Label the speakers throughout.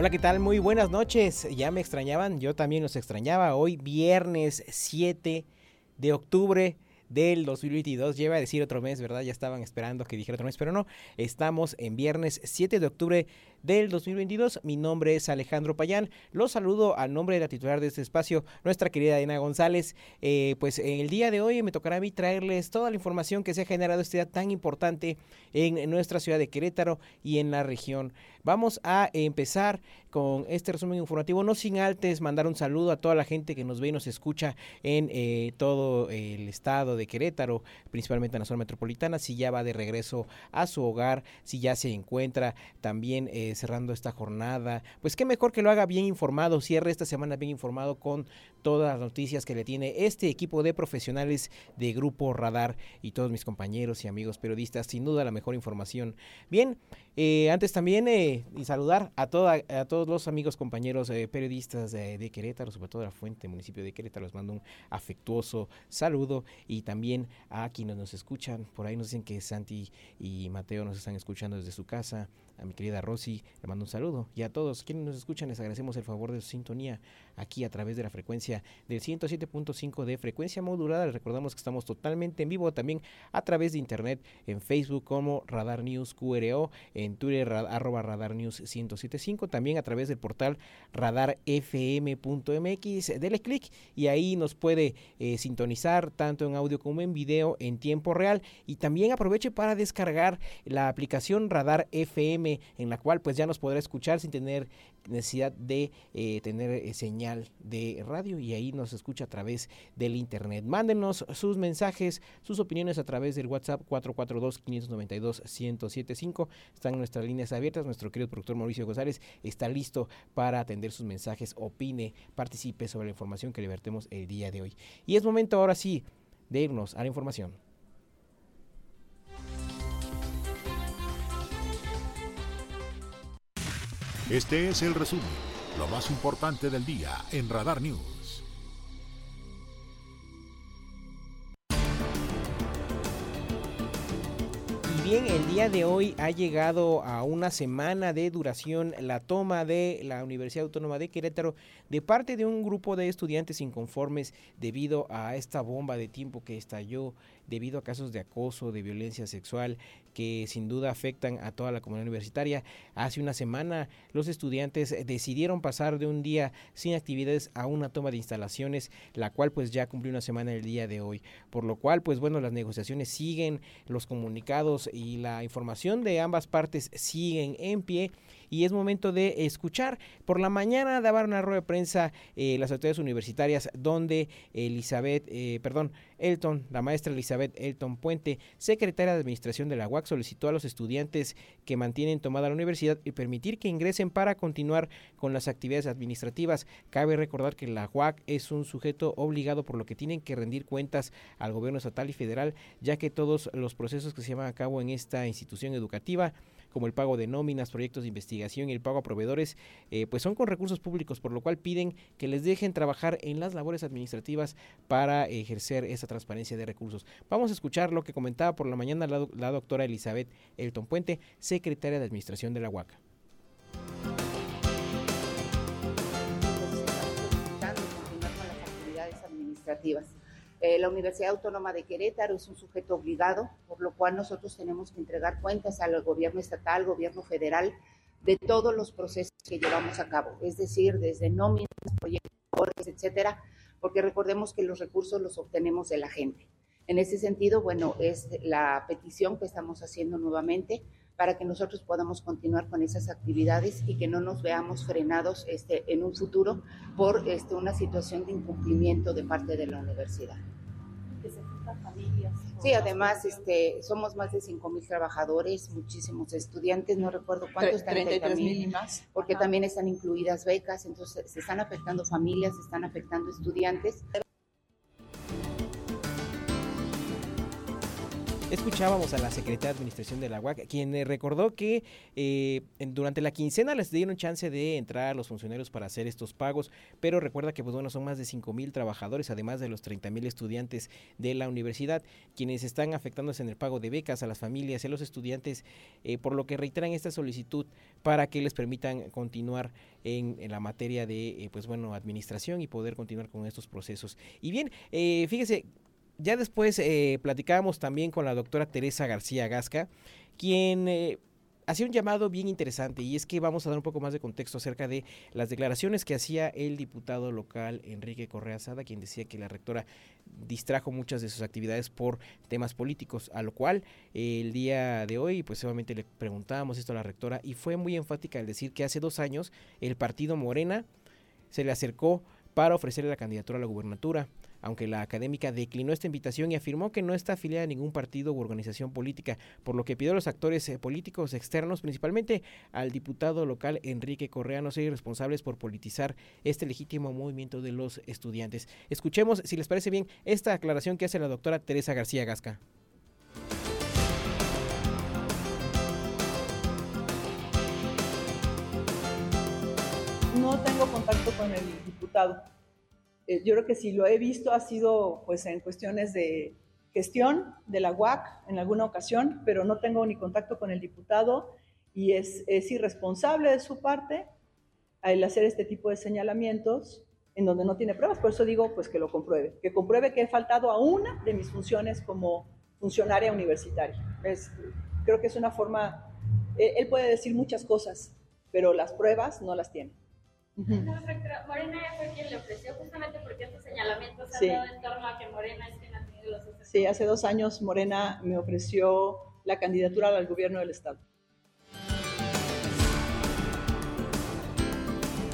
Speaker 1: Hola, ¿qué tal? Muy buenas noches. ¿Ya me extrañaban? Yo también los extrañaba. Hoy viernes 7 de octubre del 2022. Lleva a decir otro mes, ¿verdad? Ya estaban esperando que dijera otro mes, pero no. Estamos en viernes 7 de octubre del 2022. Mi nombre es Alejandro Payán. Los saludo al nombre de la titular de este espacio, nuestra querida Dina González. Eh, pues en el día de hoy me tocará a mí traerles toda la información que se ha generado este día tan importante en nuestra ciudad de Querétaro y en la región. Vamos a empezar con este resumen informativo, no sin antes mandar un saludo a toda la gente que nos ve y nos escucha en eh, todo el estado de Querétaro, principalmente en la zona metropolitana, si ya va de regreso a su hogar, si ya se encuentra también eh, cerrando esta jornada. Pues qué mejor que lo haga bien informado, cierre esta semana bien informado con todas las noticias que le tiene este equipo de profesionales de Grupo Radar y todos mis compañeros y amigos periodistas. Sin duda la mejor información. Bien, eh, antes también eh, y saludar a, toda, a todos los amigos, compañeros eh, periodistas de Querétaro, sobre todo de la Fuente, municipio de Querétaro. Les mando un afectuoso saludo y también a quienes nos escuchan. Por ahí nos dicen que Santi y Mateo nos están escuchando desde su casa. A mi querida Rosy le mando un saludo. Y a todos quienes nos escuchan les agradecemos el favor de su sintonía aquí a través de la frecuencia del 107.5 de frecuencia modulada. Les recordamos que estamos totalmente en vivo también a través de internet en Facebook como Radar News QRO, en Twitter arroba Radar News 1075, también a través del portal radarfm.mx. Dele clic y ahí nos puede eh, sintonizar tanto en audio como en video en tiempo real. Y también aproveche para descargar la aplicación Radar FM en la cual pues ya nos podrá escuchar sin tener necesidad de eh, tener eh, señal de radio y ahí nos escucha a través del internet. Mándenos sus mensajes, sus opiniones a través del WhatsApp 442-592-1075. Están nuestras líneas abiertas. Nuestro querido productor Mauricio González está listo para atender sus mensajes, opine, participe sobre la información que le vertemos el día de hoy. Y es momento ahora sí de irnos a la información.
Speaker 2: Este es el resumen, lo más importante del día en Radar News.
Speaker 1: Y bien, el día de hoy ha llegado a una semana de duración la toma de la Universidad Autónoma de Querétaro de parte de un grupo de estudiantes inconformes debido a esta bomba de tiempo que estalló debido a casos de acoso, de violencia sexual que sin duda afectan a toda la comunidad universitaria. Hace una semana los estudiantes decidieron pasar de un día sin actividades a una toma de instalaciones, la cual pues ya cumplió una semana el día de hoy. Por lo cual pues bueno, las negociaciones siguen, los comunicados y la información de ambas partes siguen en pie y es momento de escuchar. Por la mañana daban una rueda de prensa eh, las autoridades universitarias donde Elizabeth, eh, perdón, Elton, la maestra Elizabeth Elton Puente, secretaria de Administración de la UAC, solicitó a los estudiantes que mantienen tomada la universidad y permitir que ingresen para continuar con las actividades administrativas. Cabe recordar que la UAC es un sujeto obligado por lo que tienen que rendir cuentas al gobierno estatal y federal, ya que todos los procesos que se llevan a cabo en esta institución educativa como el pago de nóminas, proyectos de investigación y el pago a proveedores, eh, pues son con recursos públicos, por lo cual piden que les dejen trabajar en las labores administrativas para ejercer esa transparencia de recursos. Vamos a escuchar lo que comentaba por la mañana la, doctora Elizabeth Elton Puente, secretaria de Administración de la UACA.
Speaker 3: administrativas eh, la Universidad Autónoma de Querétaro es un sujeto obligado, por lo cual nosotros tenemos que entregar cuentas al gobierno estatal, gobierno federal, de todos los procesos que llevamos a cabo, es decir, desde nóminas, proyectos, etcétera, porque recordemos que los recursos los obtenemos de la gente. En ese sentido, bueno, es la petición que estamos haciendo nuevamente para que nosotros podamos continuar con esas actividades y que no nos veamos frenados este, en un futuro por este, una situación de incumplimiento de parte de la universidad.
Speaker 4: familias.
Speaker 3: Sí, además este, somos más de 5 mil trabajadores, muchísimos estudiantes, no recuerdo cuántos están.
Speaker 4: 33 mil y más.
Speaker 3: Porque también están incluidas becas, entonces se están afectando familias, se están afectando estudiantes.
Speaker 1: Escuchábamos a la secretaria de Administración de la UAC, quien eh, recordó que eh, durante la quincena les dieron chance de entrar a los funcionarios para hacer estos pagos, pero recuerda que pues bueno, son más de 5 mil trabajadores, además de los 30 mil estudiantes de la universidad, quienes están afectándose en el pago de becas a las familias y a los estudiantes, eh, por lo que reiteran esta solicitud para que les permitan continuar en, la materia de pues bueno administración y poder continuar con estos procesos. Y bien, fíjese, ya después eh, platicábamos también con la doctora Teresa García Gasca, quien eh, hacía un llamado bien interesante y es que vamos a dar un poco más de contexto acerca de las declaraciones que hacía el diputado local Enrique Correa Sada, quien decía que la rectora distrajo muchas de sus actividades por temas políticos, a lo cual el día de hoy pues obviamente le preguntábamos esto a la rectora y fue muy enfática al decir que hace dos años el partido Morena se le acercó para ofrecerle la candidatura a la gubernatura aunque la académica declinó esta invitación y afirmó que no está afiliada a ningún partido u organización política, por lo que pidió a los actores eh, políticos externos, principalmente al diputado local Enrique Correa, no ser irresponsables por politizar este legítimo movimiento de los estudiantes. Escuchemos, si les parece bien, esta aclaración que hace la doctora Teresa García Gasca.
Speaker 4: No tengo contacto con el diputado eh, yo creo que si lo he visto ha sido pues en cuestiones de gestión de la UAC en alguna ocasión, pero no tengo ni contacto con el diputado y es, es irresponsable de su parte el hacer este tipo de señalamientos en donde no tiene pruebas. Por eso digo pues que lo compruebe, que compruebe que he faltado a una de mis funciones como funcionaria universitaria. Es, creo que es una forma, él puede decir muchas cosas, pero las pruebas no las tiene.
Speaker 5: Morena fue quien le ofreció justamente porque estos señalamientos han dado en torno a que Morena es quien ha tenido los
Speaker 4: Sí, hace dos años Morena me ofreció la candidatura al gobierno del Estado.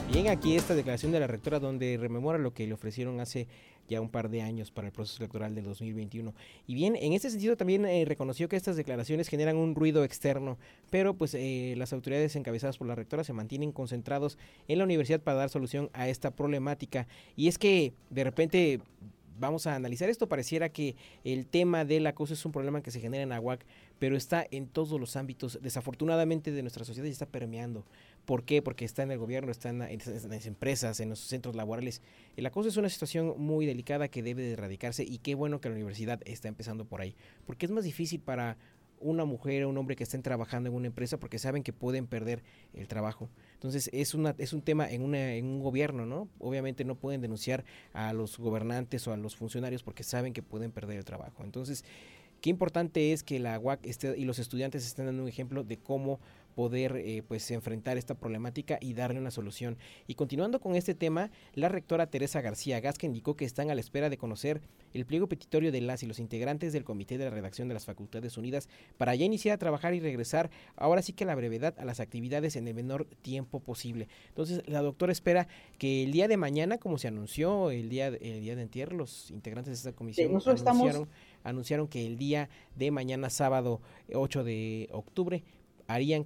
Speaker 1: Bien, aquí esta declaración de la rectora donde rememora lo que le ofrecieron hace ya un par de años para el proceso electoral del 2021. Y bien, en ese sentido también eh, reconoció que estas declaraciones generan un ruido externo, pero pues eh, las autoridades encabezadas por la rectora se mantienen concentrados en la universidad para dar solución a esta problemática. Y es que de repente vamos a analizar esto. Pareciera que el tema del acoso es un problema que se genera en Aguac, pero está en todos los ámbitos, desafortunadamente, de nuestra sociedad y está permeando. ¿Por qué? Porque está en el gobierno, está en, las empresas, en los centros laborales. El acoso es una situación muy delicada que debe de erradicarse y qué bueno que la universidad está empezando por ahí. Porque es más difícil para una mujer o un hombre que estén trabajando en una empresa porque saben que pueden perder el trabajo. Entonces es, una, es un tema en, una, en un gobierno, ¿no? Obviamente no pueden denunciar a los gobernantes o a los funcionarios porque saben que pueden perder el trabajo. Entonces, qué importante es que la UAC esté, y los estudiantes estén dando un ejemplo de cómo poder eh, pues enfrentar esta problemática y darle una solución. Y continuando con este tema, la rectora Teresa García Gasca indicó que están a la espera de conocer el pliego petitorio de las y los integrantes del Comité de la Redacción de las Facultades Unidas para ya iniciar a trabajar y regresar ahora sí que a la brevedad a las actividades en el menor tiempo posible. Entonces, la doctora espera que el día de mañana, como se anunció el día, el día de entierro, los integrantes de esta comisión anunciaron, anunciaron que el día de mañana, sábado 8 de octubre, harían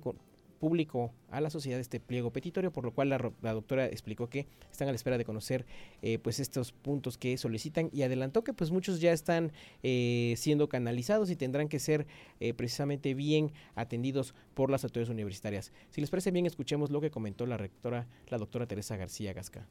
Speaker 1: público a la sociedad este pliego petitorio, por lo cual la, doctora explicó que están a la espera de conocer eh, pues estos puntos que solicitan y adelantó que pues muchos ya están eh, siendo canalizados y tendrán que ser eh, precisamente bien atendidos por las autoridades universitarias. Si les parece bien, escuchemos lo que comentó la rectora, la doctora Teresa García Gasca.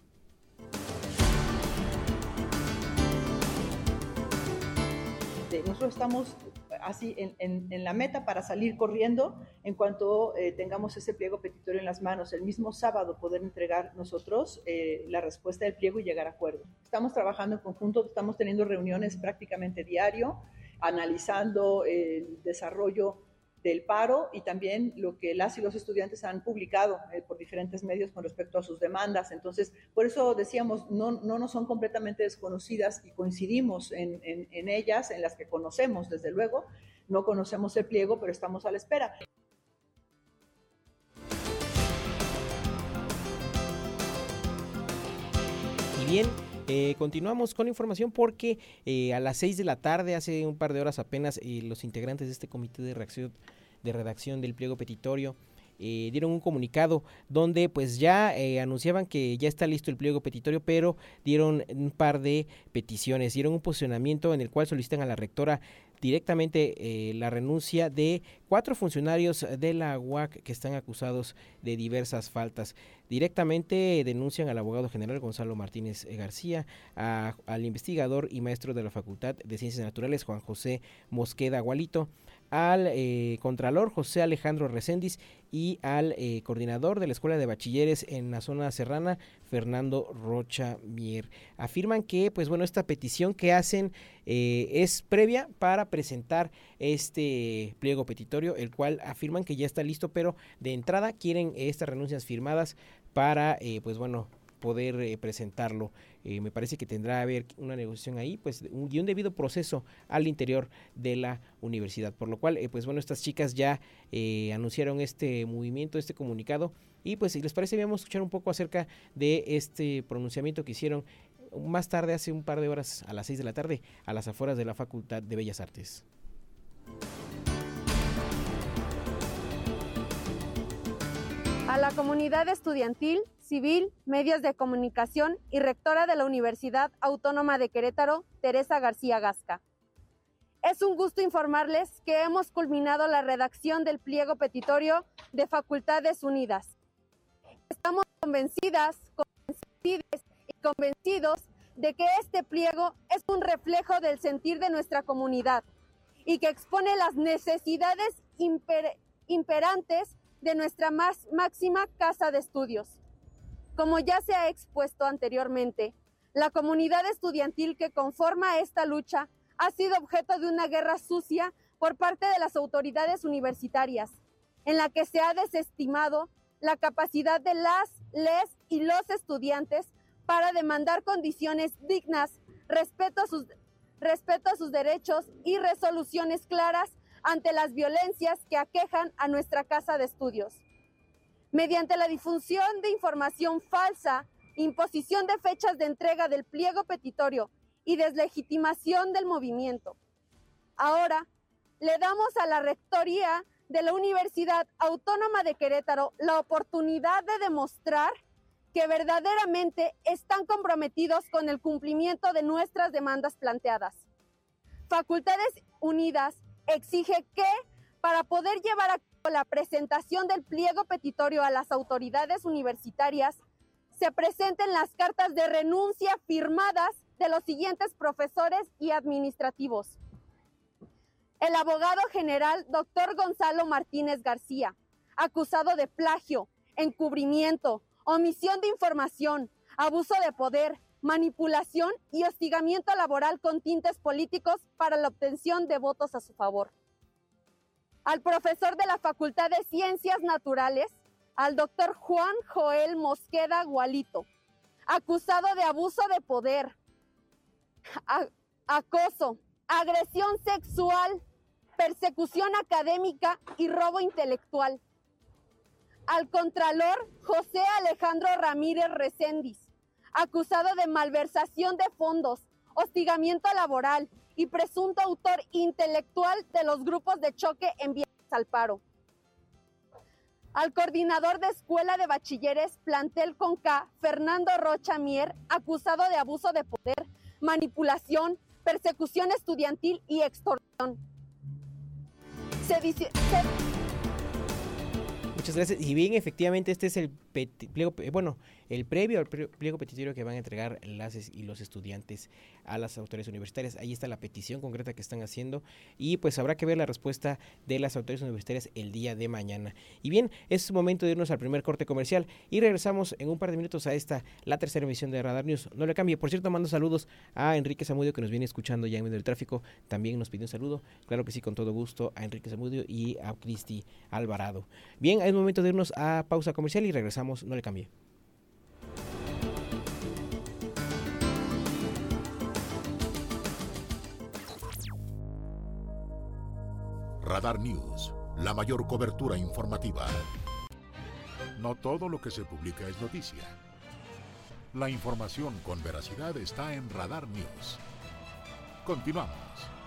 Speaker 4: Nosotros estamos así en, la meta para salir corriendo en cuanto eh, tengamos ese pliego petitorio en las manos. El mismo sábado poder entregar nosotros eh, la respuesta del pliego y llegar a acuerdo. Estamos trabajando en conjunto, estamos teniendo reuniones prácticamente diario, analizando el desarrollo del paro y también lo que las y los estudiantes han publicado eh, por diferentes medios con respecto a sus demandas. Entonces, por eso decíamos, no, no nos son completamente desconocidas y coincidimos en, en ellas, en las que conocemos, desde luego. No conocemos el pliego, pero estamos a la espera.
Speaker 1: Y bien, Eh, continuamos con información porque eh, a las 6 de la tarde, hace un par de horas apenas, eh, los integrantes de este comité de redacción del pliego petitorio eh, dieron un comunicado donde pues ya eh, anunciaban que ya está listo el pliego petitorio, pero dieron un par de peticiones, dieron un posicionamiento en el cual solicitan a la rectora directamente eh, la renuncia de cuatro funcionarios de la UAC que están acusados de diversas faltas. Directamente denuncian al abogado general Gonzalo Martínez García, al investigador y maestro de la Facultad de Ciencias Naturales Juan José Mosqueda Gualito, al eh, Contralor José Alejandro Recendis y al eh, coordinador de la Escuela de Bachilleres en la zona serrana, Fernando Rocha Mier. Afirman que, pues bueno, esta petición que hacen eh, es previa para presentar este pliego petitorio, el cual afirman que ya está listo, pero de entrada quieren estas renuncias firmadas para, pues bueno, poder presentarlo. Eh, me parece que tendrá que haber una negociación ahí, pues, un, y un debido proceso al interior de la universidad. Por lo cual, eh, pues bueno, estas chicas ya anunciaron este movimiento, este comunicado. Y pues, si les parece, vamos a escuchar un poco acerca de este pronunciamiento que hicieron más tarde, hace un par de horas, a las seis de la tarde, a las afueras de la Facultad de Bellas Artes.
Speaker 6: A la comunidad estudiantil civil, medios de comunicación y rectora de la Universidad Autónoma de Querétaro, Teresa García Gasca. Es un gusto informarles que hemos culminado la redacción del pliego petitorio de Facultades Unidas. Estamos convencidas, convencidas y convencidos de que este pliego es un reflejo del sentir de nuestra comunidad y que expone las necesidades imperantes de nuestra más máxima casa de estudios. Como ya se ha expuesto anteriormente, la comunidad estudiantil que conforma esta lucha ha sido objeto de una guerra sucia por parte de las autoridades universitarias, en la que se ha desestimado la capacidad de las, les y los estudiantes para demandar condiciones dignas, respeto a sus, respeto a sus derechos y resoluciones claras ante las violencias que aquejan a nuestra casa de estudios mediante la difusión de información falsa, imposición de fechas de entrega del pliego petitorio y deslegitimación del movimiento. Ahora, le damos a la Rectoría de la Universidad Autónoma de Querétaro la oportunidad de demostrar que verdaderamente están comprometidos con el cumplimiento de nuestras demandas planteadas. Facultades Unidas exige que, para poder llevar a la presentación del pliego petitorio a las autoridades universitarias, se presenten las cartas de renuncia firmadas de los siguientes profesores y administrativos. El abogado general doctor Gonzalo Martínez García, acusado de plagio, encubrimiento, omisión de información, abuso de poder, manipulación y hostigamiento laboral con tintes políticos para la obtención de votos a su favor al profesor de la Facultad de Ciencias Naturales, al doctor Juan Joel Mosqueda Gualito, acusado de abuso de poder, acoso, agresión sexual, persecución académica y robo intelectual. Al contralor José Alejandro Ramírez Recendis, acusado de malversación de fondos, hostigamiento laboral, y presunto autor intelectual de los grupos de choque enviados al paro. Al coordinador de Escuela de Bachilleres Plantel con K, Fernando Rocha Mier, acusado de abuso de poder, manipulación, persecución estudiantil y extorsión.
Speaker 1: Muchas gracias. Y bien, efectivamente, este es el bueno, el previo al pliego petitorio que van a entregar las y los estudiantes a las autoridades universitarias. Ahí está la petición concreta que están haciendo y pues habrá que ver la respuesta de las autoridades universitarias el día de mañana. Y bien, es momento de irnos al primer corte comercial y regresamos en un par de minutos a esta, la tercera emisión de Radar News. No le cambie. Por cierto, mando saludos a Enrique Zamudio que nos viene escuchando ya en medio del tráfico. También nos pidió un saludo. Claro que sí, con todo gusto a Enrique Zamudio y a Cristi Alvarado. Bien, es momento de irnos a pausa comercial y regresamos. No le cambie.
Speaker 2: Radar News, la mayor cobertura informativa. No todo lo que se publica es noticia. La información con veracidad está en Radar News. Continuamos.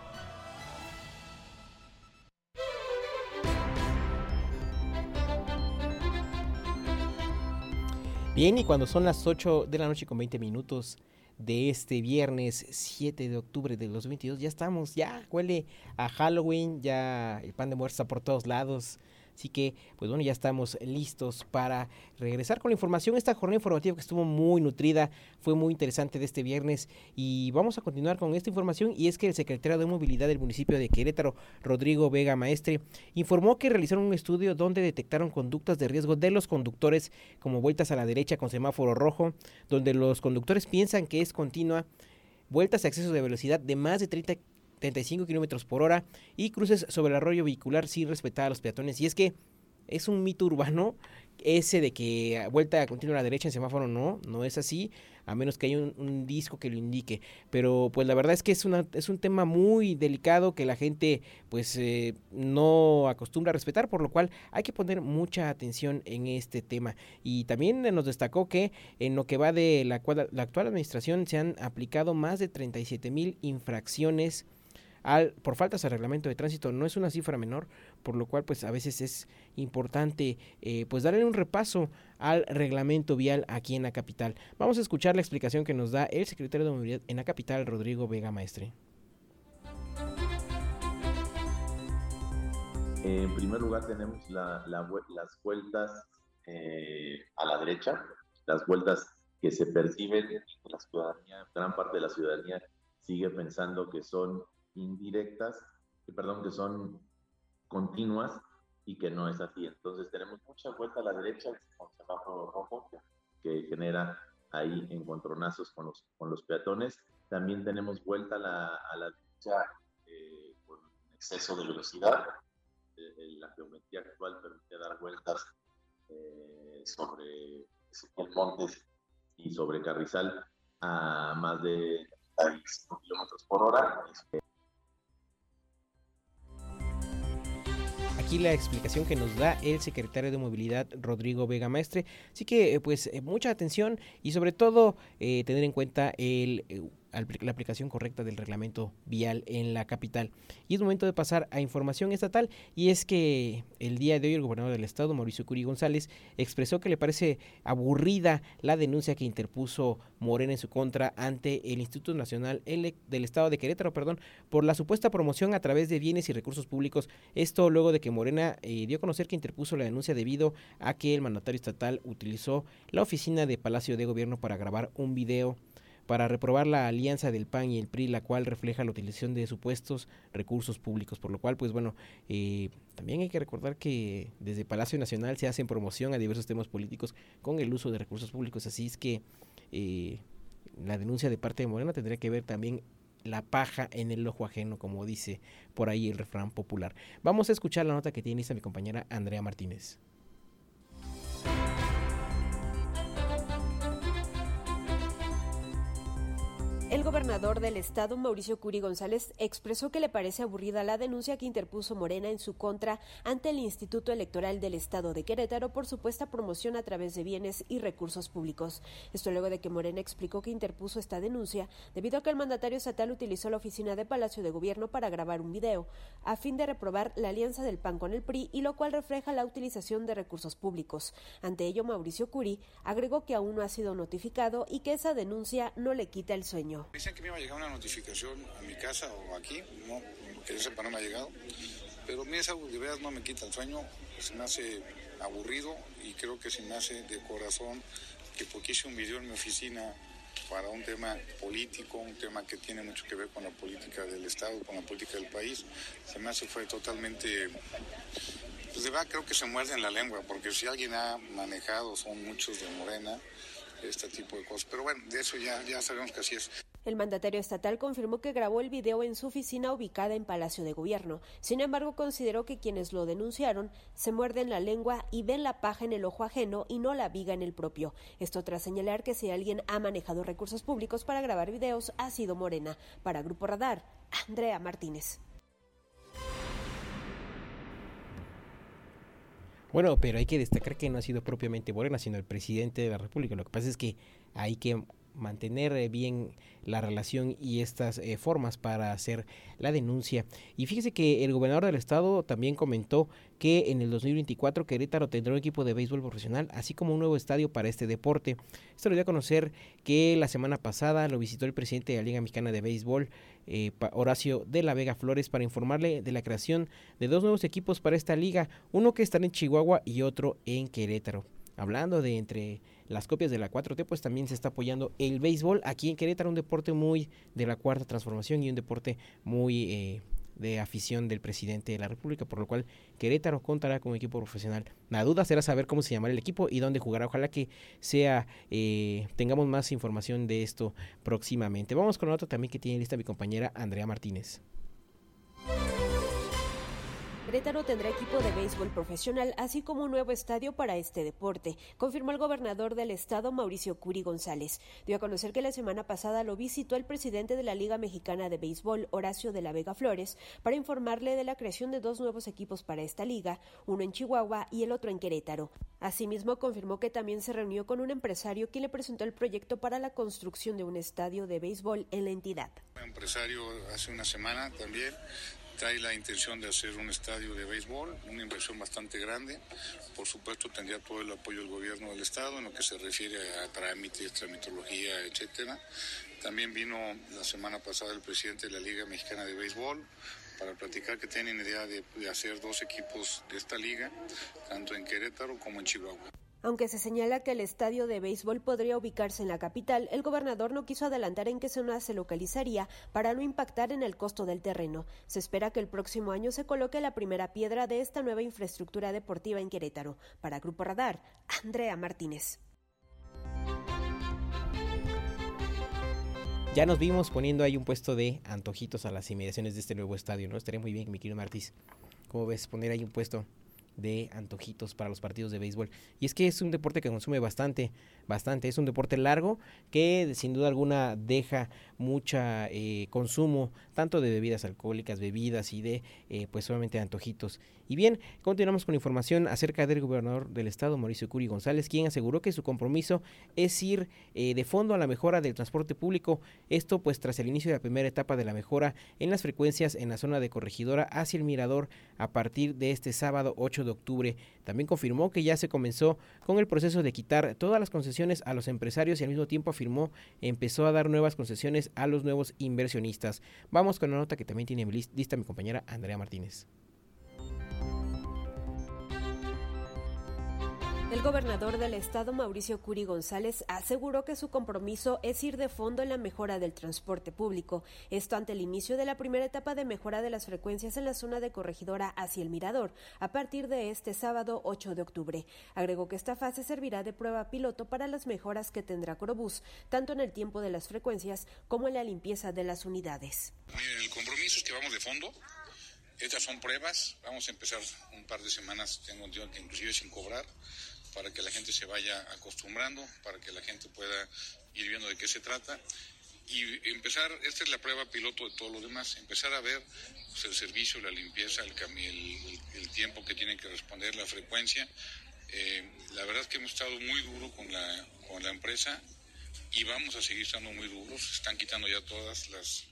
Speaker 1: Bien, y cuando son las 8 de la noche con 20 minutos de este viernes 7 de octubre de 2022, ya estamos, ya huele a Halloween, ya el pan de está por todos lados, Así que, pues bueno, ya estamos listos para regresar con la información. Esta jornada informativa que estuvo muy nutrida, fue muy interesante de este viernes y vamos a continuar con esta información y es que el secretario de Movilidad del municipio de Querétaro, Rodrigo Vega Maestre, informó que realizaron un estudio donde detectaron conductas de riesgo de los conductores como vueltas a la derecha con semáforo rojo, donde los conductores piensan que es continua vueltas a exceso de velocidad de más de 30 75 kilómetros por hora y cruces sobre el arroyo vehicular sin respetar a los peatones. Y es que es un mito urbano ese de que vuelta a continuar a la derecha en semáforo no, no es así, a menos que haya un, disco que lo indique. Pero pues la verdad es que es, una, es un tema muy delicado que la gente pues eh, no acostumbra a respetar, por lo cual hay que poner mucha atención en este tema. Y también nos destacó que en lo que va de la, la actual administración se han aplicado más de 37 mil infracciones por faltas al reglamento de tránsito no es una cifra menor, por lo cual pues a veces es importante eh, pues darle un repaso al reglamento vial aquí en la capital. Vamos a escuchar la explicación que nos da el secretario de Movilidad en la capital, Rodrigo Vega Maestre.
Speaker 7: En primer lugar tenemos las vueltas eh, a la derecha, las vueltas que se perciben, la ciudadanía, gran parte de la ciudadanía sigue pensando que son indirectas, perdón, que son continuas y que no es así. Entonces tenemos mucha vuelta a la derecha con semáforo rojo que, genera ahí encontronazos con los, con los peatones. También tenemos vuelta a la, derecha eh, con exceso de velocidad. Eh, la geometría actual permite dar vueltas eh, sobre el Montes y sobre Carrizal a más de 5 kilómetros por hora.
Speaker 1: Aquí la explicación que nos da el secretario de Movilidad, Rodrigo Vega Maestre. Así que, eh, pues, eh, mucha atención y sobre todo eh, tener en cuenta el la aplicación correcta del reglamento vial en la capital. Y es momento de pasar a información estatal y es que el día de hoy el gobernador del estado, Mauricio Curi González, expresó que le parece aburrida la denuncia que interpuso Morena en su contra ante el Instituto Nacional del Estado de Querétaro, perdón, por la supuesta promoción a través de bienes y recursos públicos. Esto luego de que Morena eh, dio a conocer que interpuso la denuncia debido a que el mandatario estatal utilizó la oficina de Palacio de Gobierno para grabar un video para reprobar la alianza del PAN y el PRI, la cual refleja la utilización de supuestos recursos públicos, por lo cual, pues bueno, eh, también hay que recordar que desde Palacio Nacional se hacen promoción a diversos temas políticos con el uso de recursos públicos, así es que eh, la denuncia de parte de Morena tendría que ver también la paja en el ojo ajeno, como dice por ahí el refrán popular. Vamos a escuchar la nota que tiene esta mi compañera Andrea Martínez.
Speaker 8: El gobernador del estado, Mauricio Curi González, expresó que le parece aburrida la denuncia que interpuso Morena en su contra ante el Instituto Electoral del Estado de Querétaro por supuesta promoción a través de bienes y recursos públicos. Esto luego de que Morena explicó que interpuso esta denuncia debido a que el mandatario estatal utilizó la oficina de Palacio de Gobierno para grabar un video, a fin de reprobar la alianza del PAN con el PRI y lo cual refleja la utilización de recursos públicos. Ante ello, Mauricio Curi agregó que aún no ha sido notificado y que esa denuncia no le quita el sueño.
Speaker 9: Dicen que me iba a llegar una notificación a mi casa o aquí, no, que yo sepa no me ha llegado, pero mí esa de veras no me quita el sueño, se me hace aburrido y creo que se me hace de corazón que porque hice un video en mi oficina para un tema político, un tema que tiene mucho que ver con la política del Estado, con la política del país, se me hace fue totalmente pues de verdad creo que se muerde en la lengua, porque si alguien ha manejado, son muchos de Morena, este tipo de cosas. Pero bueno, de eso ya, ya sabemos que así es.
Speaker 8: El mandatario estatal confirmó que grabó el video en su oficina ubicada en Palacio de Gobierno. Sin embargo, consideró que quienes lo denunciaron se muerden la lengua y ven la paja en el ojo ajeno y no la viga en el propio. Esto tras señalar que si alguien ha manejado recursos públicos para grabar videos ha sido Morena. Para Grupo Radar, Andrea Martínez.
Speaker 1: Bueno, pero hay que destacar que no ha sido propiamente Morena, sino el presidente de la República. Lo que pasa es que hay que mantener eh, bien la relación y estas eh, formas para hacer la denuncia. Y fíjese que el gobernador del estado también comentó que en el 2024 Querétaro tendrá un equipo de béisbol profesional, así como un nuevo estadio para este deporte. Esto lo dio a conocer que la semana pasada lo visitó el presidente de la Liga Mexicana de Béisbol, eh, Horacio de la Vega Flores, para informarle de la creación de dos nuevos equipos para esta liga, uno que estará en Chihuahua y otro en Querétaro. Hablando de entre las copias de la 4T, pues también se está apoyando el béisbol aquí en Querétaro, un deporte muy de la cuarta transformación y un deporte muy eh, de afición del presidente de la República, por lo cual Querétaro contará con un equipo profesional. La duda será saber cómo se llamará el equipo y dónde jugará. Ojalá que sea eh, tengamos más información de esto próximamente. Vamos con otro también que tiene lista mi compañera Andrea Martínez.
Speaker 8: Querétaro tendrá equipo de béisbol profesional, así como un nuevo estadio para este deporte, confirmó el gobernador del estado, Mauricio Curi González. Dio a conocer que la semana pasada lo visitó el presidente de la Liga Mexicana de Béisbol, Horacio de la Vega Flores, para informarle de la creación de dos nuevos equipos para esta liga, uno en Chihuahua y el otro en Querétaro. Asimismo, confirmó que también se reunió con un empresario quien le presentó el proyecto para la construcción de un estadio de béisbol en la entidad.
Speaker 9: empresario hace una semana también hay la intención de hacer un estadio de béisbol, una inversión bastante grande. Por supuesto, tendría todo el apoyo del gobierno del Estado en lo que se refiere a trámites, tramitología, etcétera. También vino la semana pasada el presidente de la Liga Mexicana de Béisbol para platicar que tienen idea de hacer dos equipos de esta liga, tanto en Querétaro como en Chihuahua.
Speaker 8: Aunque se señala que el estadio de béisbol podría ubicarse en la capital, el gobernador no quiso adelantar en qué zona se localizaría para no impactar en el costo del terreno. Se espera que el próximo año se coloque la primera piedra de esta nueva infraestructura deportiva en Querétaro. Para Grupo Radar, Andrea Martínez.
Speaker 1: Ya nos vimos poniendo ahí un puesto de antojitos a las inmediaciones de este nuevo estadio, ¿no? Estaría muy bien, mi querido Martís. ¿Cómo ves poner ahí un puesto de antojitos para los partidos de béisbol. Y es que es un deporte que consume bastante, bastante. Es un deporte largo que sin duda alguna deja mucha eh, consumo tanto de bebidas alcohólicas, bebidas y de eh, pues solamente antojitos. Y bien, continuamos con información acerca del gobernador del estado, Mauricio Curi González, quien aseguró que su compromiso es ir eh, de fondo a la mejora del transporte público. Esto pues tras el inicio de la primera etapa de la mejora en las frecuencias en la zona de Corregidora hacia el Mirador a partir de este sábado 8 de octubre. También confirmó que ya se comenzó con el proceso de quitar todas las concesiones a los empresarios y al mismo tiempo afirmó empezó a dar nuevas concesiones a los nuevos inversionistas. Vamos con la nota que también tiene lista mi compañera Andrea Martínez.
Speaker 8: El gobernador del estado, Mauricio Curi González, aseguró que su compromiso es ir de fondo en la mejora del transporte público, esto ante el inicio de la primera etapa de mejora de las frecuencias en la zona de corregidora hacia el Mirador, a partir de este sábado 8 de octubre. Agregó que esta fase servirá de prueba piloto para las mejoras que tendrá Corobús, tanto en el tiempo de las frecuencias como en la limpieza de las unidades.
Speaker 9: el compromiso es que vamos de fondo. Estas son pruebas, vamos a empezar un par de semanas, tengo que inclusive sin cobrar para que la gente se vaya acostumbrando, para que la gente pueda ir viendo de qué se trata y empezar, esta es la prueba piloto de todo lo demás, empezar a ver pues, el servicio, la limpieza, el, el, tiempo que tiene que responder, la frecuencia. Eh, la verdad es que hemos estado muy duro con la, con la empresa y vamos a seguir estando muy duros. Están quitando ya todas las,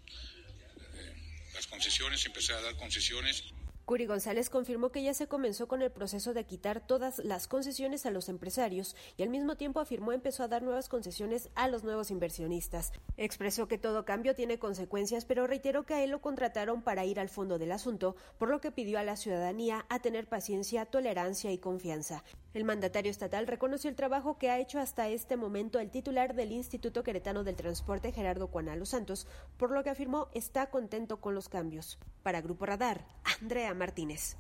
Speaker 9: eh, las concesiones, empezar a dar concesiones.
Speaker 8: Curi González confirmó que ya se comenzó con el proceso de quitar todas las concesiones a los empresarios y al mismo tiempo afirmó empezó a dar nuevas concesiones a los nuevos inversionistas. Expresó que todo cambio tiene consecuencias, pero reiteró que a él lo contrataron para ir al fondo del asunto, por lo que pidió a la ciudadanía a tener paciencia, tolerancia y confianza. El mandatario estatal reconoció el trabajo que ha hecho hasta este momento el titular del Instituto Queretano del Transporte, Gerardo Cuanalo Santos, por lo que afirmó está contento con los cambios. Para Grupo Radar, Andrea Martínez.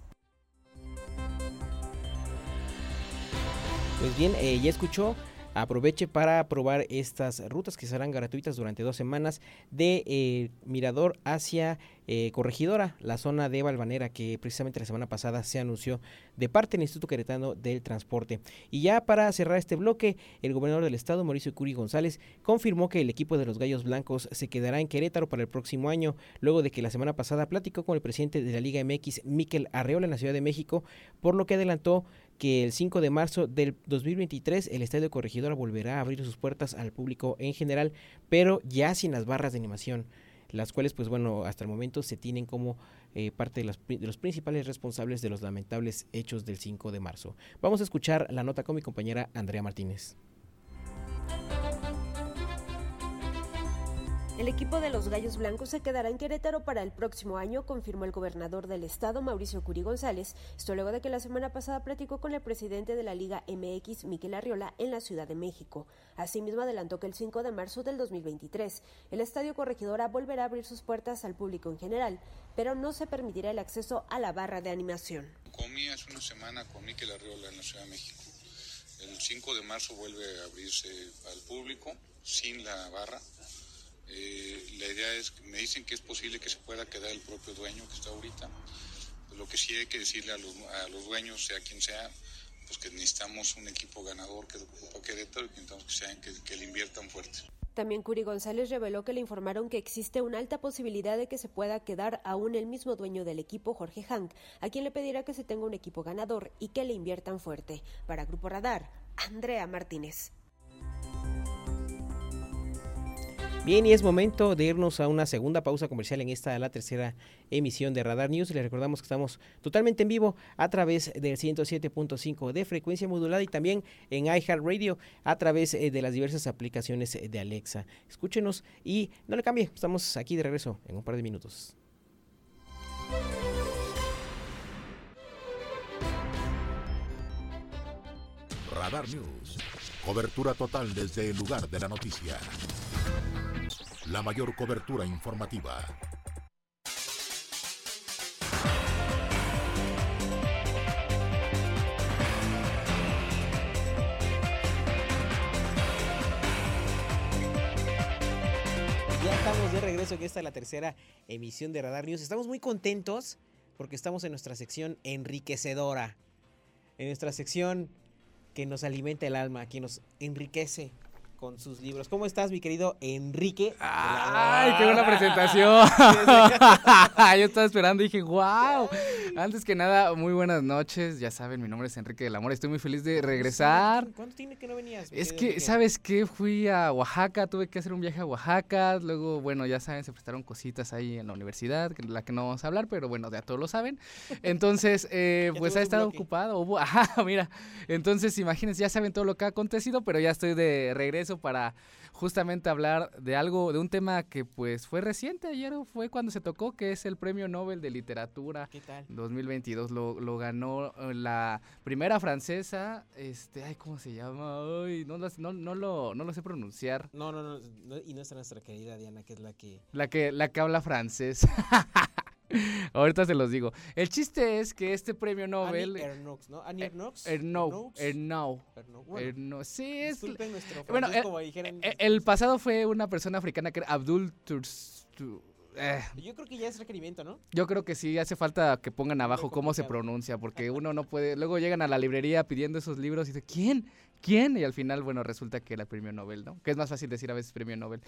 Speaker 1: Pues bien, eh, ya escuchó aproveche para probar estas rutas que serán gratuitas durante dos semanas de eh, Mirador hacia eh, Corregidora, la zona de Valvanera que precisamente la semana pasada se anunció de parte del Instituto Queretano del Transporte. Y ya para cerrar este bloque, el gobernador del estado, Mauricio Curi González, confirmó que el equipo de los Gallos Blancos se quedará en Querétaro para el próximo año, luego de que la semana pasada platicó con el presidente de la Liga MX, Miquel Arreola, en la Ciudad de México, por lo que adelantó que el 5 de marzo del 2023 el Estadio Corregidora volverá a abrir sus puertas al público en general, pero ya sin las barras de animación, las cuales pues bueno, hasta el momento se tienen como eh, parte de de los principales responsables de los lamentables hechos del 5 de marzo. Vamos a escuchar la nota con mi compañera Andrea Martínez.
Speaker 8: El equipo de los Gallos Blancos se quedará en Querétaro para el próximo año, confirmó el gobernador del estado, Mauricio Curi González. Esto luego de que la semana pasada platicó con el presidente de la Liga MX, Miquel Arriola, en la Ciudad de México. Asimismo, adelantó que el 5 de marzo del 2023, el Estadio Corregidora volverá a abrir sus puertas al público en general, pero no se permitirá el acceso a la barra de animación.
Speaker 9: Comí hace una semana con Miquel Arriola en la Ciudad de México. El 5 de marzo vuelve a abrirse al público sin la barra eh, la idea es, me dicen que es posible que se pueda quedar el propio dueño que está ahorita. Lo que sí hay que decirle a los, dueños, sea quien sea, pues que necesitamos un equipo ganador que ocupa Querétaro y que que, que le inviertan fuerte.
Speaker 8: También Curi González reveló que le informaron que existe una alta posibilidad de que se pueda quedar aún el mismo dueño del equipo, Jorge Hank, a quien le pedirá que se tenga un equipo ganador y que le inviertan fuerte. Para Grupo Radar, Andrea Martínez.
Speaker 1: Bien, y es momento de irnos a una segunda pausa comercial en esta, la tercera emisión de Radar News. Les recordamos que estamos totalmente en vivo a través del 107.5 de frecuencia modulada y también en iHeartRadio a través eh, de las diversas aplicaciones de Alexa. Escúchenos y no le cambie, estamos aquí de regreso en un par de minutos.
Speaker 2: Radar News. Cobertura total desde el lugar de la noticia la mayor cobertura informativa.
Speaker 1: Ya estamos de regreso, que esta es la tercera emisión de Radar News. Estamos muy contentos porque estamos en nuestra sección enriquecedora, en nuestra sección que nos alimenta el alma, que nos enriquece con sus libros. ¿Cómo estás, mi querido Enrique?
Speaker 10: ¡Ay, qué buena presentación! Yo estaba esperando y dije, wow. Antes que nada, muy buenas noches. Ya saben, mi nombre es Enrique del Amor. Estoy muy feliz de regresar.
Speaker 1: ¿Cuánto tiene que no venías?
Speaker 10: Es que, ¿sabes qué? Fui a Oaxaca, tuve que hacer un viaje a Oaxaca. Luego, bueno, ya saben, se prestaron cositas ahí en la universidad, la que no vamos a hablar, pero bueno, ya todos lo saben. Entonces, eh, pues ha estado ocupado. Ajá, mira. Entonces, imagínense, ya saben todo lo que ha acontecido, pero ya estoy de regreso para justamente hablar de algo, de un tema que pues fue reciente, ayer fue cuando se tocó, que es el Premio Nobel de Literatura 2022. Lo, lo, ganó eh, la primera francesa, este, ay, ¿cómo se llama? Ay, no, no, no, lo, no lo sé pronunciar.
Speaker 1: No, no, no, y no está nuestra querida Diana, que es la que...
Speaker 10: La que, la que habla francés. Ahorita se los digo. El chiste es que este premio Nobel.
Speaker 1: Annie Ernaux, ¿no? Annie Ernaux.
Speaker 10: Ernaux. Ernaux.
Speaker 1: Bueno,
Speaker 10: sí, es.
Speaker 1: Nuestro
Speaker 10: bueno, el, pasado fue una persona africana que era Abdul Turs.
Speaker 1: Eh. Yo creo que ya es requerimiento, ¿no?
Speaker 10: Yo creo que sí, hace falta que pongan abajo cómo se pronuncia, porque uno no puede. Luego llegan a la librería pidiendo esos libros y dicen, ¿quién? ¿Quién? Y al final, bueno, resulta que era el premio Nobel, ¿no? Que es más fácil decir a veces premio Nobel.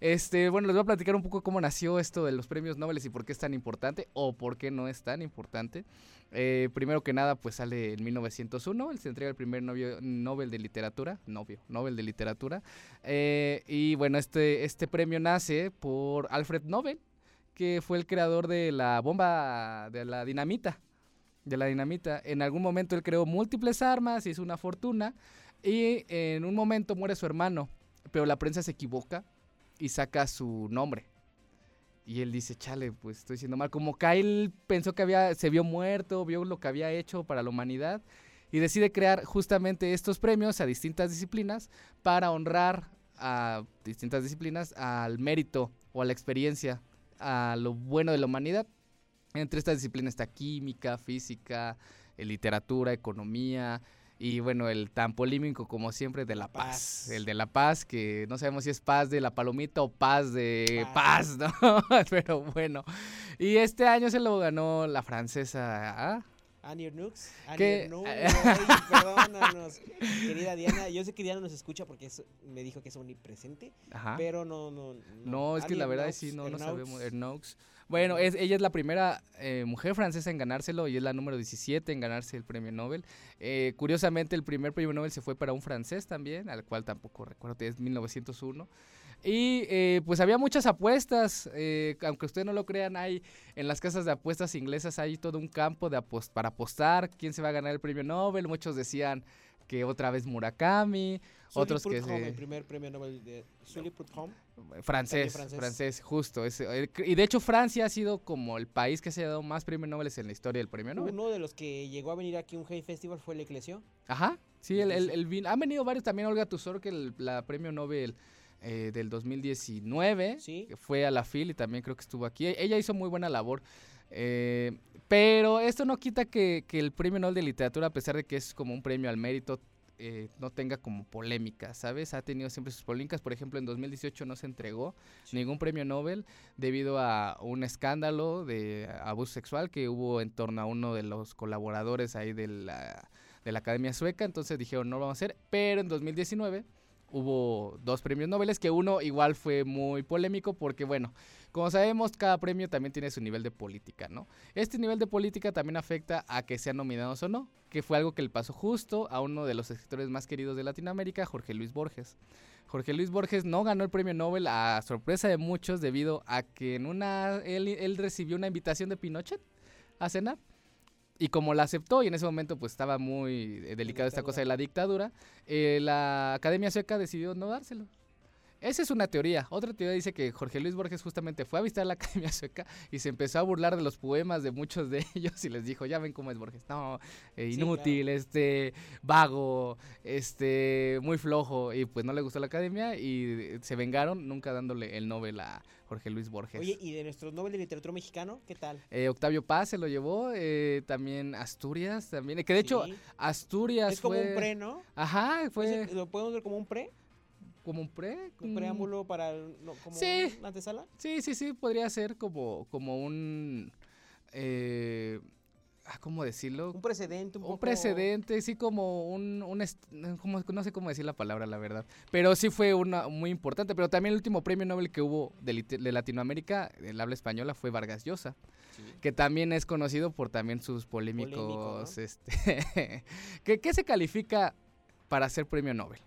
Speaker 10: Este, bueno, les voy a platicar un poco cómo nació esto de los premios Nobel y por qué es tan importante o por qué no es tan importante. Eh, primero que nada, pues sale en 1901, se entrega el primer novio, Nobel de Literatura, novio, Nobel de Literatura. Eh, y bueno, este, este premio nace por Alfred Nobel, que fue el creador de la bomba, de la dinamita. De la dinamita. En algún momento él creó múltiples armas, hizo una fortuna y en un momento muere su hermano, pero la prensa se equivoca y saca su nombre. Y él dice, chale, pues estoy diciendo mal. Como Kyle pensó que había, se vio muerto, vio lo que había hecho para la humanidad y decide crear justamente estos premios a distintas disciplinas para honrar a distintas disciplinas al mérito o a la experiencia, a lo bueno de la humanidad. Entre estas disciplinas está química, física, eh, literatura, economía, y bueno, el tan polémico como siempre de La Paz. El de La Paz, que no sabemos si es paz de la palomita o paz de paz, ¿no? Pero bueno. Y este año se lo ganó la francesa. ¿ah?
Speaker 1: Annie Nux.
Speaker 10: ¿Qué?
Speaker 1: Nux, perdónanos. Querida Diana, yo sé que Diana nos escucha porque es- me dijo que es omnipresente,
Speaker 10: Ajá.
Speaker 1: pero no, no.
Speaker 10: No, es que la
Speaker 1: Annie
Speaker 10: verdad
Speaker 1: Ernaux,
Speaker 10: sí, no, no sabemos. Ernaux. Bueno, es, ella es la primera eh, mujer francesa en ganárselo y es la número 17 en ganarse el premio Nobel. Eh, curiosamente, el primer premio Nobel se fue para un francés también, al cual tampoco recuerdo, es 1901. Y eh, pues había muchas apuestas, eh, aunque ustedes no lo crean, hay en las casas de apuestas inglesas hay todo un campo de apos- para apostar quién se va a ganar el premio Nobel. Muchos decían que otra vez Murakami,
Speaker 1: Sully
Speaker 10: otros que se-
Speaker 1: el primer premio Nobel de Sully.
Speaker 10: Francés, francés, justo. es- eh, y de hecho Francia ha sido como el país que se ha dado más premios Nobel en la historia del premio Nobel.
Speaker 1: Uno de los que llegó a venir aquí a un Hay Festival fue el Eclesio.
Speaker 10: Ajá, sí, el, el, han venido varios también, Olga Tuzor, que el, la premio Nobel eh, del 2019 que fue a la FIL y también creo que estuvo aquí. Ella hizo muy buena labor. eh, pero esto no quita que, que el premio Nobel de Literatura, a pesar de que es como un premio al mérito, eh, no tenga como polémica, ¿sabes? Ha tenido siempre sus polémicas. Por ejemplo, en 2018 no se entregó ningún premio Nobel debido a un escándalo de abuso sexual que hubo en torno a uno de los colaboradores ahí de la, de la Academia Sueca. Entonces dijeron, no lo vamos a hacer. Pero en 2019 hubo dos premios Nobel, que uno igual fue muy polémico porque, bueno, como sabemos, cada premio también tiene su nivel de política, ¿no? Este nivel de política también afecta a que sean nominados o no, que fue algo que le pasó justo a uno de los escritores más queridos de Latinoamérica, Jorge Luis Borges. Jorge Luis Borges no ganó el premio Nobel a sorpresa de muchos debido a que en una él, él recibió una invitación de Pinochet a cenar. Y como la aceptó, y en ese momento pues estaba muy eh, delicada esta cosa de la dictadura, eh, la Academia Sueca decidió no dárselo. Esa es una teoría. Otra teoría dice que Jorge Luis Borges justamente fue a visitar la Academia Sueca y se empezó a burlar de los poemas de muchos de ellos y les dijo, ya ven cómo es Borges. No, eh,
Speaker 1: Sí,
Speaker 10: inútil, este, vago, este, muy flojo. Y pues no le gustó la Academia y se vengaron nunca dándole el Nobel a Jorge Luis Borges.
Speaker 1: Oye, ¿y de nuestro Nobel de Literatura mexicano? ¿Qué tal?
Speaker 10: Eh, Octavio Paz se lo llevó, eh, también Asturias, también, que de hecho. Asturias
Speaker 1: Es como
Speaker 10: fue-
Speaker 1: un pre, ¿no?
Speaker 10: Ajá, fue
Speaker 1: ¿Es el- ¿Lo podemos ver como un pre?
Speaker 10: como un pre,
Speaker 1: ¿Un
Speaker 10: mm,
Speaker 1: preámbulo para no, como
Speaker 10: Sí.
Speaker 1: una antesala?
Speaker 10: Sí, sí, sí, podría ser como, como un, eh, ¿cómo decirlo?
Speaker 1: Un precedente, un,
Speaker 10: Un
Speaker 1: poco-
Speaker 10: precedente, sí, como un, un como- no sé cómo decir la palabra, la verdad. Pero sí fue una muy importante. Pero también el último premio Nobel que hubo de, de Latinoamérica, el habla española, fue Vargas Llosa. Que también es conocido por también sus polémicos,
Speaker 1: Polémico, ¿no?
Speaker 10: este, ¿qué, qué se califica para ser premio Nobel?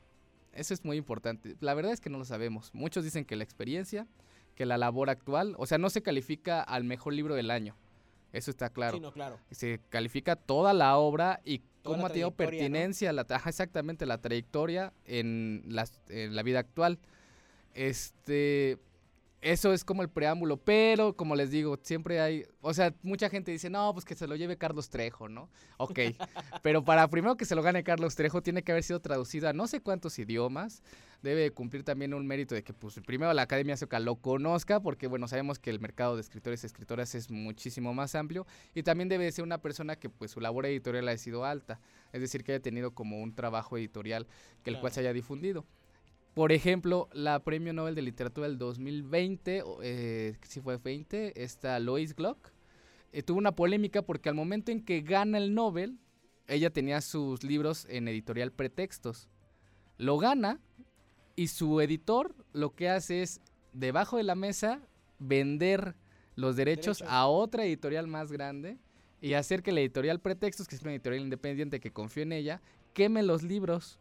Speaker 10: Eso es muy importante. La verdad es que no lo sabemos. Muchos dicen que la experiencia, que la labor actual, o sea, no se califica al mejor libro del año. Eso está claro.
Speaker 1: Sí, no, claro.
Speaker 10: Se califica toda la obra y cómo
Speaker 1: la
Speaker 10: ha tenido pertinencia, la, ajá, exactamente, la trayectoria en, las- en la vida actual. Este, eso es como el preámbulo, pero como les digo, siempre hay, o sea, mucha gente dice, no, pues que se lo lleve Carlos Trejo, ¿no? Ok, pero para primero que se lo gane Carlos Trejo, tiene que haber sido traducido a no sé cuántos idiomas, debe cumplir también un mérito de que, pues, primero la Academia Sueca lo conozca, porque, bueno, sabemos que el mercado de escritores y escritoras es muchísimo más amplio, y también debe de ser una persona que, pues, su labor editorial ha sido alta, es decir, que haya tenido como un trabajo editorial que el cual se haya difundido. Por ejemplo, la Premio Nobel de Literatura del 2020, o, eh, si fue 20, esta Lois Glock, eh, tuvo una polémica porque al momento en que gana el Nobel, ella tenía sus libros en editorial Pretextos. Lo gana y su editor lo que hace es, debajo de la mesa, vender los derechos,
Speaker 1: Derechos.
Speaker 10: a otra editorial más grande y hacer que la editorial Pretextos, que es una editorial independiente que confío en ella, queme los libros.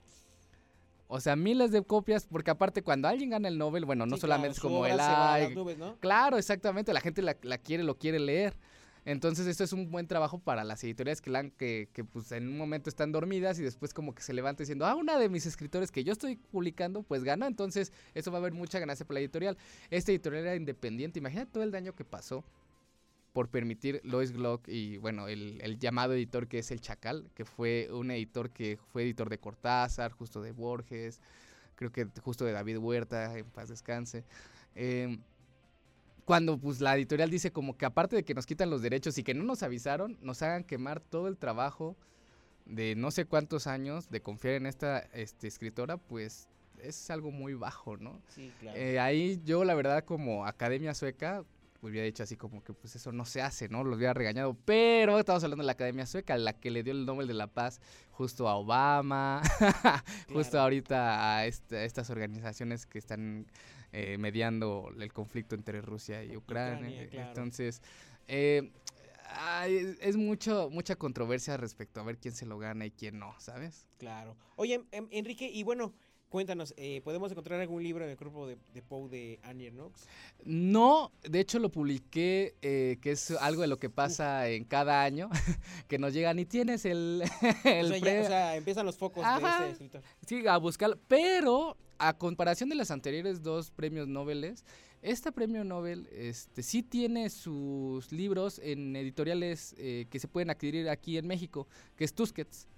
Speaker 10: O sea, miles de copias, porque aparte cuando alguien gana el Nobel, bueno, no
Speaker 1: Sí,
Speaker 10: solamente
Speaker 1: claro,
Speaker 10: es como el ay,
Speaker 1: nubes, ¿no?
Speaker 10: Claro, exactamente, la gente la, la quiere, lo quiere leer. Entonces esto es un buen trabajo para las editoriales que, la han- que, que, pues en un momento están dormidas y después como que se levanta diciendo, ah, una de mis escritores que yo estoy publicando, pues gana, entonces eso va a haber mucha ganancia para la editorial. Esta editorial era independiente, imagínate todo el daño que pasó por permitir Lois Glock y bueno, el, el llamado editor que es el Chacal, que fue un editor que fue editor de Cortázar, justo de Borges, creo que justo de David Huerta, en paz descanse. Em, cuando pues la editorial dice como que aparte de que nos quitan los derechos y que no nos avisaron, nos hagan quemar todo el trabajo de no sé cuántos años de confiar en esta este, escritora, pues es algo muy bajo, ¿no?
Speaker 1: Sí, claro.
Speaker 10: Eh, ahí yo la verdad como academia sueca hubiera dicho así como que pues eso no se hace, ¿no? Lo hubiera regañado. Pero estamos hablando de la Academia Sueca, la que le dio el Nobel de la Paz justo a Obama, justo ahorita a, este, estas organizaciones que están eh, mediando el conflicto entre Rusia y Ucrania. Entonces, eh, es mucho, mucha controversia respecto a ver quién se lo gana y quién no, ¿sabes?
Speaker 1: Claro. Oye, Enrique, y bueno, Cuéntanos, eh, ¿podemos encontrar algún libro en el grupo de, de Poe de Annie Knox?
Speaker 10: No, de hecho lo publiqué, eh, que es algo de lo que pasa en cada año, que nos llegan y tienes el...
Speaker 1: el o, sea, empiezan los focos de este escritor.
Speaker 10: Sí, a buscarlo, pero a comparación de las anteriores dos premios Nobel, este premio Nobel este, sí tiene sus libros en editoriales eh, que se pueden adquirir aquí en México, que es Tusquets.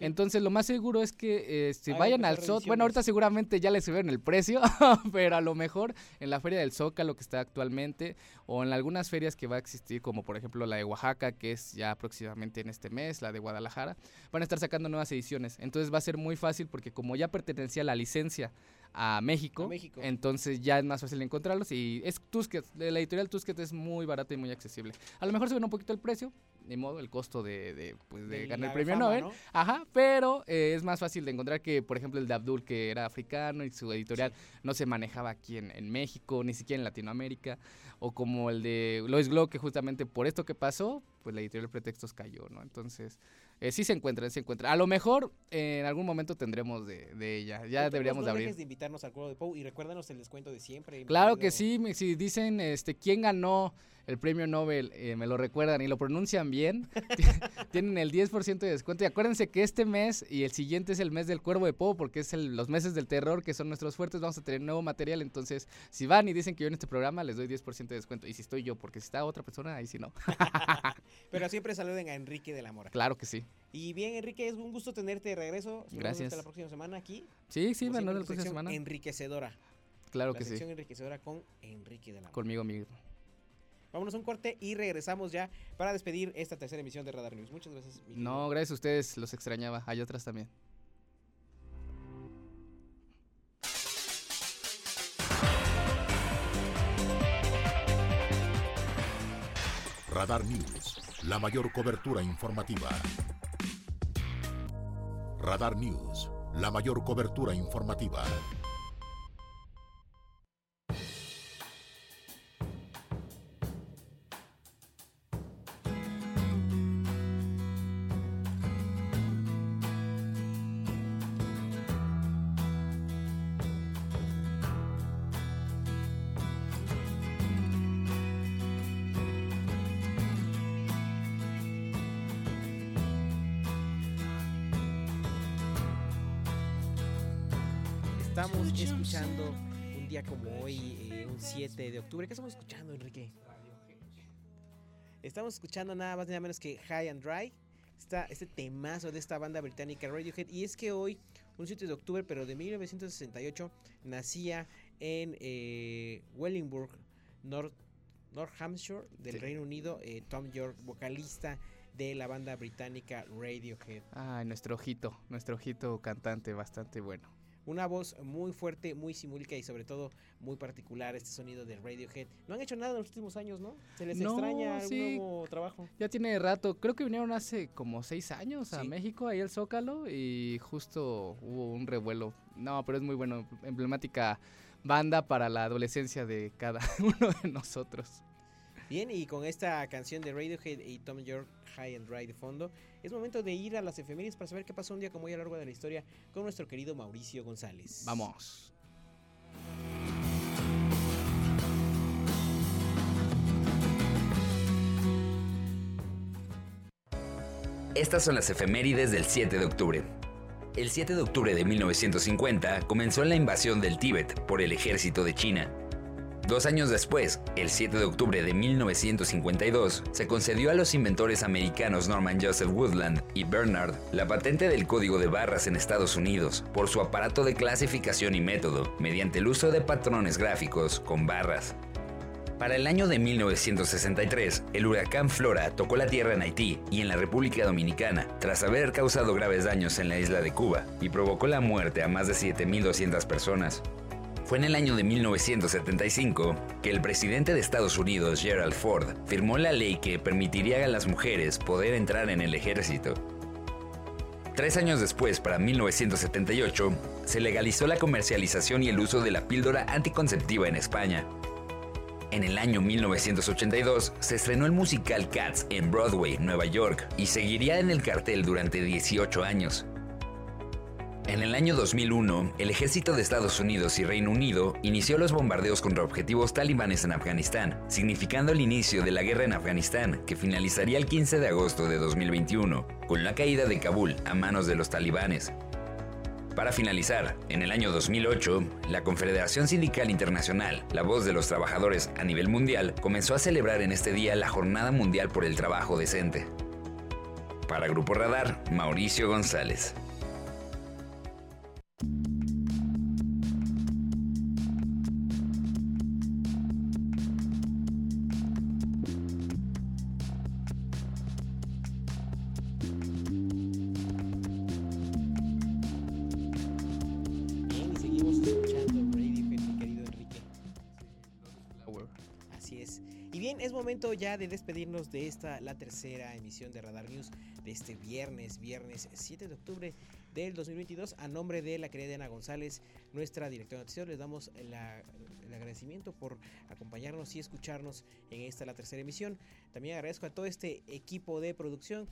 Speaker 10: Entonces lo más seguro es que si este, vayan al Zócalo, bueno, ahorita seguramente ya les subieron el precio, pero a lo mejor en la feria del Zócalo que está actualmente o en algunas ferias que va a existir, como por ejemplo la de Oaxaca, que es ya próximamente en este mes, la de Guadalajara, van a estar sacando nuevas ediciones. Entonces va a ser muy fácil porque como ya pertenecía la licencia a México, entonces ya es más fácil encontrarlos y es Tusquets, la editorial Tusquets es muy barata y muy accesible. A lo mejor sube un poquito el precio, ni modo, el costo de, de, pues, de, ganar el premio Nobel. Ajá, pero eh, es más fácil de encontrar que, por ejemplo, el de Abdul, que era africano y su editorial no se manejaba aquí en, en, México, ni siquiera en Latinoamérica. O como el de Lois Glow, que justamente por esto que pasó, pues la editorial Pretextos cayó, ¿no? Entonces, eh, sí se encuentra, se encuentra. A lo mejor en algún momento tendremos de, de ella. Ya deberíamos
Speaker 1: no
Speaker 10: de abrir.
Speaker 1: de invitarnos al juego de Pou y recuérdanos el descuento de siempre.
Speaker 10: Claro que sí, si dicen este quién ganó el premio Nobel, eh, me lo recuerdan y lo pronuncian bien, tienen el 10% de descuento. Y acuérdense que este mes y el siguiente es el mes del Cuervo de Po, porque es los meses del terror que son nuestros fuertes. Vamos a tener nuevo material. Entonces, si van y dicen que yo en este programa, les doy 10% de descuento. Y si estoy yo, porque si está otra persona, ahí sí no.
Speaker 1: Pero siempre saluden a Enrique de la Mora.
Speaker 10: Claro que sí.
Speaker 1: Y bien, Enrique, es un gusto tenerte de regreso.
Speaker 10: Gracias.
Speaker 1: Hasta la próxima semana aquí.
Speaker 10: Sí, sí, bueno, la próxima semana.
Speaker 1: Enriquecedora.
Speaker 10: Claro que sí.
Speaker 1: enriquecedora con Enrique de la Mora.
Speaker 10: Conmigo mismo.
Speaker 1: Vámonos a un corte y regresamos ya para despedir esta tercera emisión de Radar News. Muchas gracias.
Speaker 10: No, gracias a ustedes, los extrañaba. Hay otras también.
Speaker 2: Radar News, la mayor cobertura informativa. Radar News, la mayor cobertura informativa.
Speaker 1: Estamos escuchando un día como hoy, eh, un 7 de octubre. ¿Qué estamos escuchando, Enrique? Estamos escuchando nada más nada menos que High and Dry. Está este temazo de esta banda británica Radiohead. Y es que hoy, un 7 de octubre, pero de 1968, nacía en eh, Wellingburg, North, North Hampshire, del Reino Unido, eh, Tom York, vocalista de la banda británica Radiohead.
Speaker 10: Ay, nuestro ojito, nuestro ojito cantante bastante bueno.
Speaker 1: Una voz muy fuerte, muy simúlica y sobre todo muy particular este sonido de Radiohead. No han hecho nada en los últimos años, ¿no? Se les extraña algún nuevo trabajo.
Speaker 10: Ya tiene rato, creo que vinieron hace como seis años a México, ahí el Zócalo, y justo hubo un revuelo. No, pero es muy bueno, emblemática banda para la adolescencia de cada uno de nosotros.
Speaker 1: Bien, y con esta canción de Radiohead y Tom York High and Dry de fondo, es momento de ir a las efemérides para saber qué pasó un día como hoy a lo largo de la historia con nuestro querido Mauricio González.
Speaker 10: Vamos.
Speaker 11: Estas son las efemérides del 7 de octubre. El 7 de octubre de 1950 comenzó la invasión del Tíbet por el ejército de China. Dos años después, el 7 de octubre de 1952, se concedió a los inventores americanos Norman Joseph Woodland y Bernard la patente del código de barras en Estados Unidos por su aparato de clasificación y método, mediante el uso de patrones gráficos con barras. Para el año de 1963, el huracán Flora tocó la tierra en Haití y en la República Dominicana, tras haber causado graves daños en la isla de Cuba y provocó la muerte a más de 7.200 personas. Fue en el año de 1975 que el presidente de Estados Unidos, Gerald Ford, firmó la ley que permitiría a las mujeres poder entrar en el ejército. Tres años después, para 1978, se legalizó la comercialización y el uso de la píldora anticonceptiva en España. En el año 1982 se estrenó el musical Cats en Broadway, Nueva York, y seguiría en el cartel durante 18 años. En el año 2001, el ejército de Estados Unidos y Reino Unido inició los bombardeos contra objetivos talibanes en Afganistán, significando el inicio de la guerra en Afganistán, que finalizaría el 15 de agosto de 2021, con la caída de Kabul a manos de los talibanes. Para finalizar, en el año 2008, la Confederación Sindical Internacional, la voz de los trabajadores a nivel mundial, comenzó a celebrar en este día la Jornada Mundial por el Trabajo Decente. Para Grupo Radar, Mauricio González.
Speaker 1: Ya de despedirnos de esta, la tercera emisión de Radar News de este viernes, viernes 7 de octubre del 2022. A nombre de la querida Ana González, nuestra directora de les damos la- el agradecimiento por acompañarnos y escucharnos en esta, la tercera emisión. También agradezco a todo este equipo de producción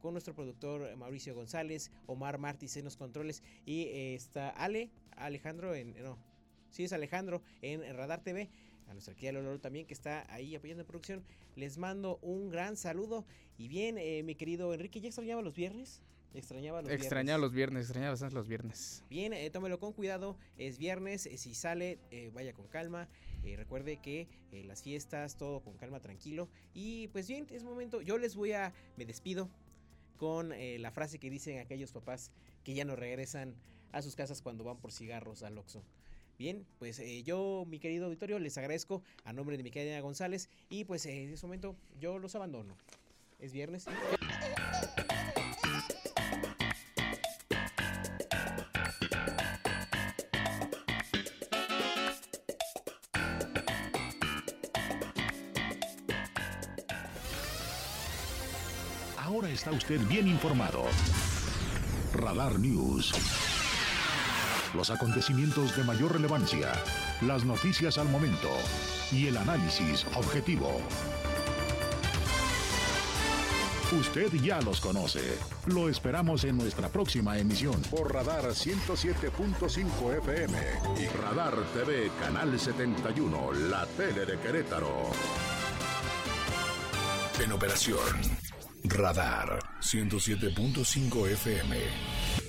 Speaker 1: con nuestro productor Mauricio González, Omar Martis en los controles y eh, está Ale, Alejandro en no, sí es Alejandro en Radar TV, a nuestra querida Lolo también que está ahí apoyando en producción. Les mando un gran saludo y bien, eh, mi querido Enrique, ¿ya extrañaba los viernes? Extrañaba los
Speaker 10: Extrañaba
Speaker 1: viernes.
Speaker 10: los viernes, extrañaba bastante los viernes.
Speaker 1: Bien, eh, tómelo con cuidado, es viernes, eh, si sale, eh, vaya con calma, eh, recuerde que las fiestas, todo con calma, tranquilo. Y pues bien, es momento, yo les voy a, me despido con la frase que dicen aquellos papás que ya no regresan a sus casas cuando van por cigarros al Oxxo. Bien, pues eh, yo, mi querido auditorio, les agradezco a nombre de mi querida González y pues eh, en este momento yo los abandono. Es viernes.
Speaker 2: Ahora está usted bien informado. Radar News. Los acontecimientos de mayor relevancia, las noticias al momento y el análisis objetivo. Usted ya los conoce. Lo esperamos en nuestra próxima emisión por Radar 107.5 FM y Radar TV Canal 71, la tele de Querétaro. En operación Radar 107.5 FM.